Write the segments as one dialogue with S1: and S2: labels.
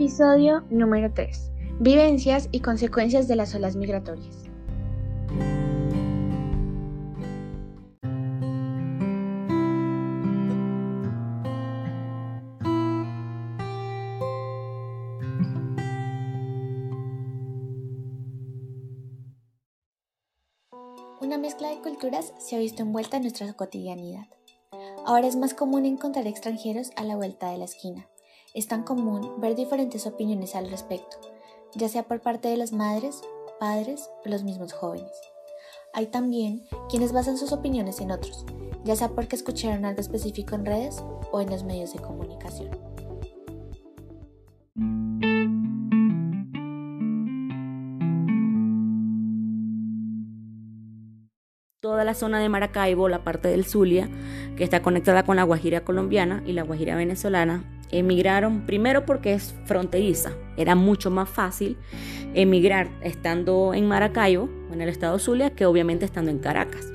S1: Episodio número 3. Vivencias y consecuencias de las olas migratorias. Una mezcla de culturas se ha visto envuelta en nuestra cotidianidad. Ahora es más común encontrar extranjeros a la vuelta de la esquina. Es tan común ver diferentes opiniones al respecto, ya sea por parte de las madres, padres o los mismos jóvenes. Hay también quienes basan sus opiniones en otros, ya sea porque escucharon algo específico en redes o en los medios de comunicación.
S2: La zona de Maracaibo, la parte del Zulia, que está conectada con la Guajira colombiana y la Guajira venezolana, emigraron primero porque es fronteriza. Era mucho más fácil emigrar estando en Maracaibo, en el estado Zulia, que obviamente estando en Caracas.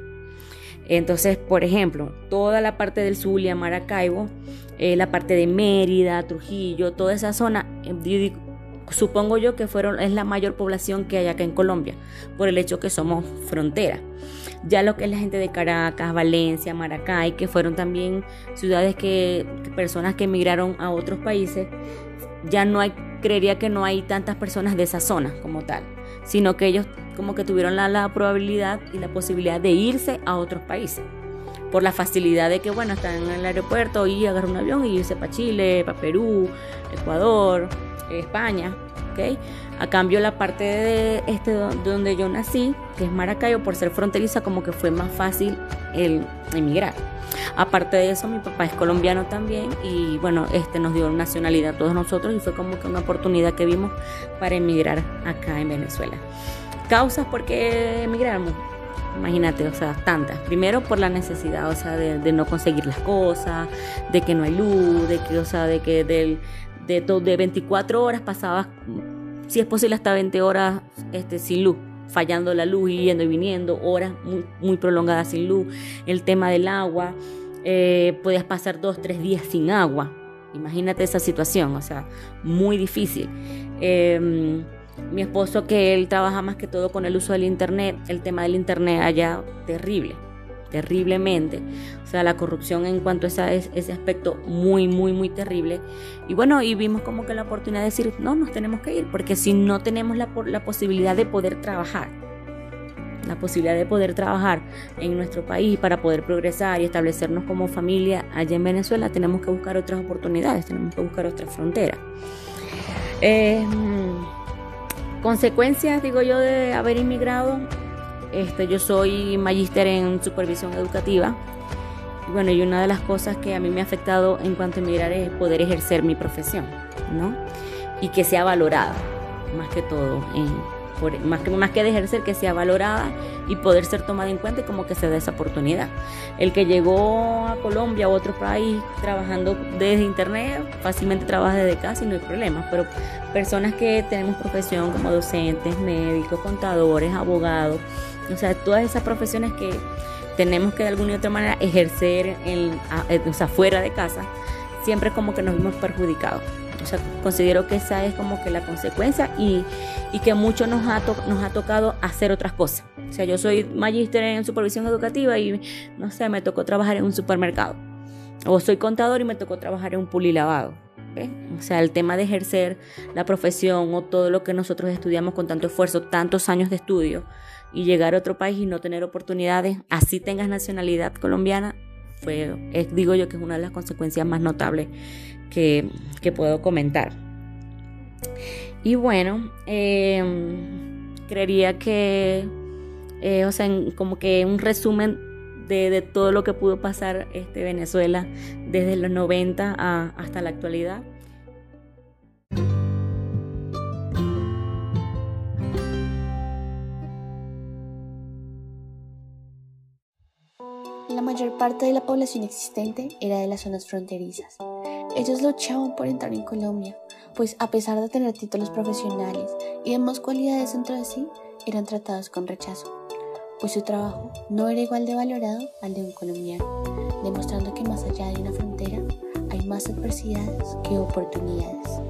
S2: Entonces, por ejemplo, toda la parte del Zulia, Maracaibo, eh, la parte de Mérida, Trujillo, toda esa zona, eh, supongo yo que fueron, es la mayor población que hay acá en Colombia, por el hecho que somos frontera. Ya lo que es la gente de Caracas, Valencia, Maracay, que fueron también ciudades que, personas que emigraron a otros países, ya no hay, creería que no hay tantas personas de esa zona como tal, sino que ellos como que tuvieron la, la probabilidad y la posibilidad de irse a otros países por la facilidad de que, bueno, están en el aeropuerto y agarrar un avión y irse para Chile, para Perú, Ecuador, España. A cambio la parte de este donde yo nací, que es Maracaibo, por ser fronteriza, como que fue más fácil el emigrar. Aparte de eso, mi papá es colombiano también y bueno, este nos dio nacionalidad a todos nosotros y fue como que una oportunidad que vimos para emigrar acá en Venezuela. Causas por qué emigramos. Imagínate, o sea, tantas. Primero por la necesidad, o sea, de, de, no conseguir las cosas, de que no hay luz, de que, o sea, de que del, de, de 24 horas pasabas, si es posible, hasta 20 horas este, sin luz fallando la luz, yendo y viniendo, horas muy, muy prolongadas sin luz, el tema del agua, eh, podías pasar dos, tres días sin agua, imagínate esa situación, o sea, muy difícil. Em, mi esposo que él trabaja más que todo con el uso del internet, el tema del internet allá terrible terriblemente. O sea, la corrupción en cuanto a ese, ese aspecto muy, muy, muy terrible. Y bueno, y vimos como que la oportunidad de decir, no, nos tenemos que ir, porque si no tenemos la, posibilidad de poder trabajar, la posibilidad de poder trabajar en nuestro país para poder progresar y establecernos como familia allá en Venezuela, tenemos que buscar otras oportunidades, tenemos que buscar otras fronteras. Eh, consecuencias, digo yo, de haber inmigrado, este, yo soy magíster en supervisión educativa. Bueno, y una de las cosas que a mí me ha afectado en cuanto a emigrar es poder ejercer mi profesión, ¿no? Y que sea valorada, más que todo, más, que, más que de ejercer, que sea valorada y poder ser tomada en cuenta y como que se dé esa oportunidad. El que llegó a Colombia o otro país trabajando desde internet, fácilmente trabaja desde casa y no hay problema, pero personas que tenemos profesión como docentes, médicos, contadores, abogados, o sea, todas esas profesiones que tenemos que de alguna u otra manera ejercer en, o sea, fuera de casa, siempre como que nos vemos perjudicados. O sea, considero que esa es como que la consecuencia y, y que mucho nos ha, nos ha tocado hacer otras cosas. O sea, yo soy magíster en supervisión educativa y, no sé, me tocó trabajar en un supermercado. O soy contador y me tocó trabajar en un pulilavado. O sea, el tema de ejercer la profesión o todo lo que nosotros estudiamos con tanto esfuerzo, tantos años de estudio, y llegar a otro país y no tener oportunidades, así tengas nacionalidad colombiana, fue, digo yo que es una de las consecuencias más notables que, puedo comentar. Y bueno, em, creería que, eh, o sea, como que un resumen de, todo lo que pudo pasar este Venezuela desde los 90 hasta la actualidad.
S1: La mayor parte de la población existente era de las zonas fronterizas. Ellos luchaban por entrar en Colombia, pues a pesar de tener títulos profesionales y demás cualidades dentro de sí, eran tratados con rechazo, pues su trabajo no era igual de valorado al de un colombiano, demostrando que más allá de una frontera hay más adversidades que oportunidades.